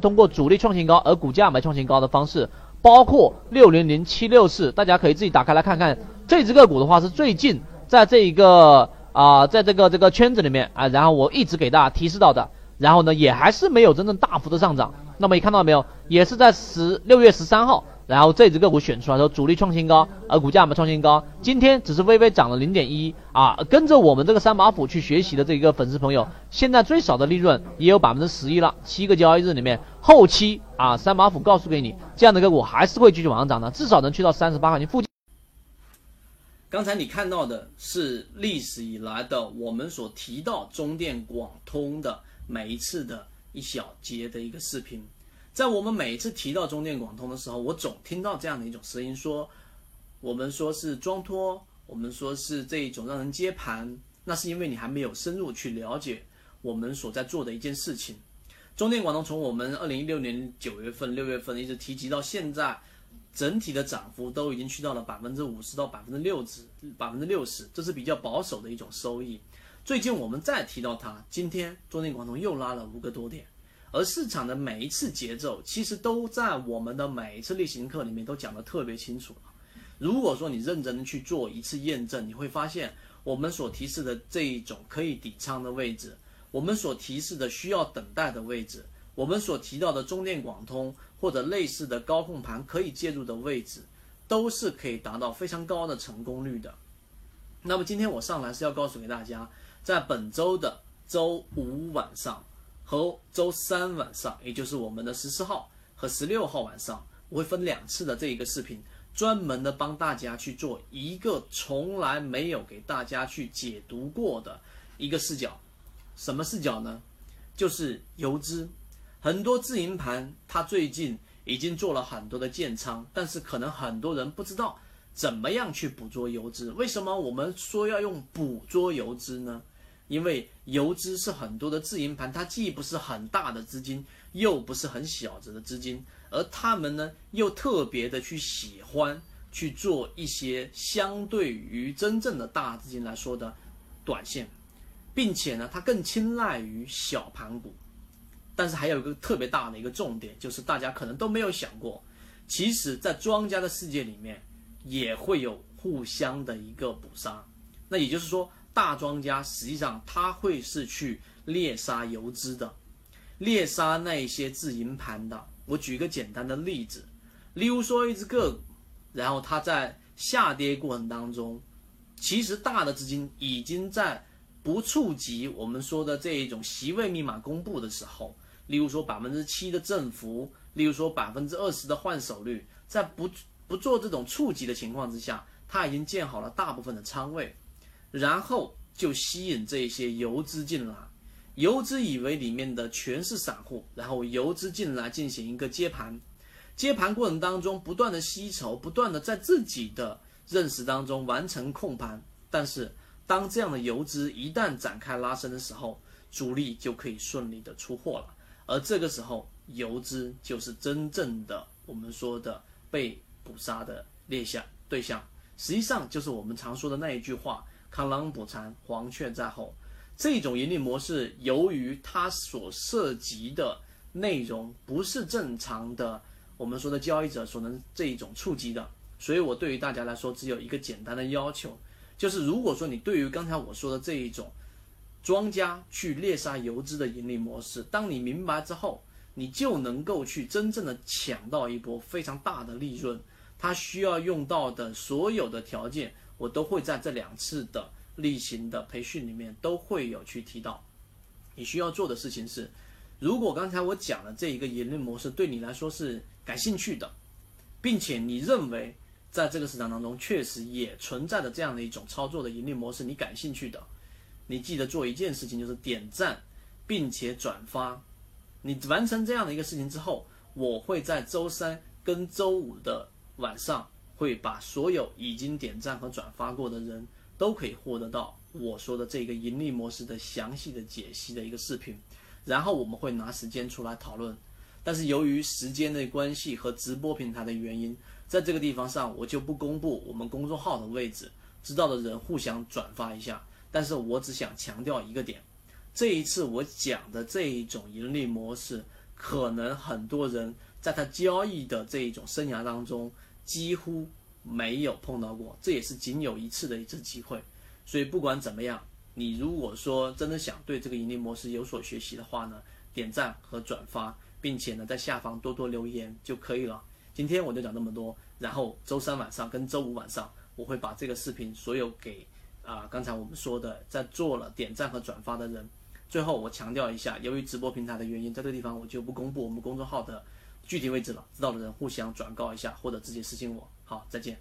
通过主力创新高而股价没创新高的方式，包括六零零七六四，大家可以自己打开来看看。这只个股的话是最近在这一个啊，在这个这个圈子里面啊，然后我一直给大家提示到的，然后呢也还是没有真正大幅的上涨。那么你看到没有？也是在十六月十三号。然后这只个股选出来说主力创新高，而股价没创新高，今天只是微微涨了零点一啊。跟着我们这个三把斧去学习的这一个粉丝朋友，现在最少的利润也有百分之十一了。七个交易日里面，后期啊三把斧告诉给你，这样的个股还是会继续往上涨的，至少能去到三十八块钱附近。刚才你看到的是历史以来的我们所提到中电广通的每一次的一小节的一个视频。在我们每一次提到中电广通的时候，我总听到这样的一种声音，说我们说是装托，我们说是这一种让人接盘，那是因为你还没有深入去了解我们所在做的一件事情。中电广通从我们二零一六年九月份、六月份一直提及到现在，整体的涨幅都已经去到了百分之五十到百分之六十，百分之六十，这是比较保守的一种收益。最近我们再提到它，今天中电广通又拉了五个多点。而市场的每一次节奏，其实都在我们的每一次例行课里面都讲得特别清楚了。如果说你认真的去做一次验证，你会发现我们所提示的这一种可以抵仓的位置，我们所提示的需要等待的位置，我们所提到的中电广通或者类似的高控盘可以介入的位置，都是可以达到非常高的成功率的。那么今天我上来是要告诉给大家，在本周的周五晚上。和周三晚上，也就是我们的十四号和十六号晚上，我会分两次的这一个视频，专门的帮大家去做一个从来没有给大家去解读过的一个视角。什么视角呢？就是游资，很多自营盘它最近已经做了很多的建仓，但是可能很多人不知道怎么样去捕捉游资。为什么我们说要用捕捉游资呢？因为游资是很多的自营盘，它既不是很大的资金，又不是很小子的资金，而他们呢又特别的去喜欢去做一些相对于真正的大资金来说的短线，并且呢它更青睐于小盘股。但是还有一个特别大的一个重点，就是大家可能都没有想过，其实在庄家的世界里面也会有互相的一个捕杀。那也就是说。大庄家实际上他会是去猎杀游资的，猎杀那些自营盘的。我举个简单的例子，例如说一只个股，然后它在下跌过程当中，其实大的资金已经在不触及我们说的这一种席位密码公布的时候，例如说百分之七的振幅，例如说百分之二十的换手率，在不不做这种触及的情况之下，它已经建好了大部分的仓位。然后就吸引这些游资进来，游资以为里面的全是散户，然后游资进来进行一个接盘，接盘过程当中不断的吸筹，不断的在自己的认识当中完成控盘。但是当这样的游资一旦展开拉升的时候，主力就可以顺利的出货了，而这个时候游资就是真正的我们说的被捕杀的猎象对象，实际上就是我们常说的那一句话。螳螂捕蝉，黄雀在后。这种盈利模式，由于它所涉及的内容不是正常的，我们说的交易者所能这一种触及的，所以我对于大家来说，只有一个简单的要求，就是如果说你对于刚才我说的这一种庄家去猎杀游资的盈利模式，当你明白之后，你就能够去真正的抢到一波非常大的利润。它需要用到的所有的条件。我都会在这两次的例行的培训里面都会有去提到。你需要做的事情是，如果刚才我讲的这一个盈利模式对你来说是感兴趣的，并且你认为在这个市场当中确实也存在着这样的一种操作的盈利模式，你感兴趣的，你记得做一件事情，就是点赞并且转发。你完成这样的一个事情之后，我会在周三跟周五的晚上。会把所有已经点赞和转发过的人都可以获得到我说的这个盈利模式的详细的解析的一个视频，然后我们会拿时间出来讨论。但是由于时间的关系和直播平台的原因，在这个地方上我就不公布我们公众号的位置，知道的人互相转发一下。但是我只想强调一个点，这一次我讲的这一种盈利模式，可能很多人在他交易的这一种生涯当中几乎没有碰到过，这也是仅有一次的一次机会。所以不管怎么样，你如果说真的想对这个盈利模式有所学习的话呢，点赞和转发，并且呢在下方多多留言就可以了。今天我就讲这么多，然后周三晚上跟周五晚上我会把这个视频所有给啊刚才我们说的在做了点赞和转发的人。最后我强调一下，由于直播平台的原因，在这个地方我就不公布我们公众号的具体位置了，知道的人互相转告一下或者直接私信我。好，再见。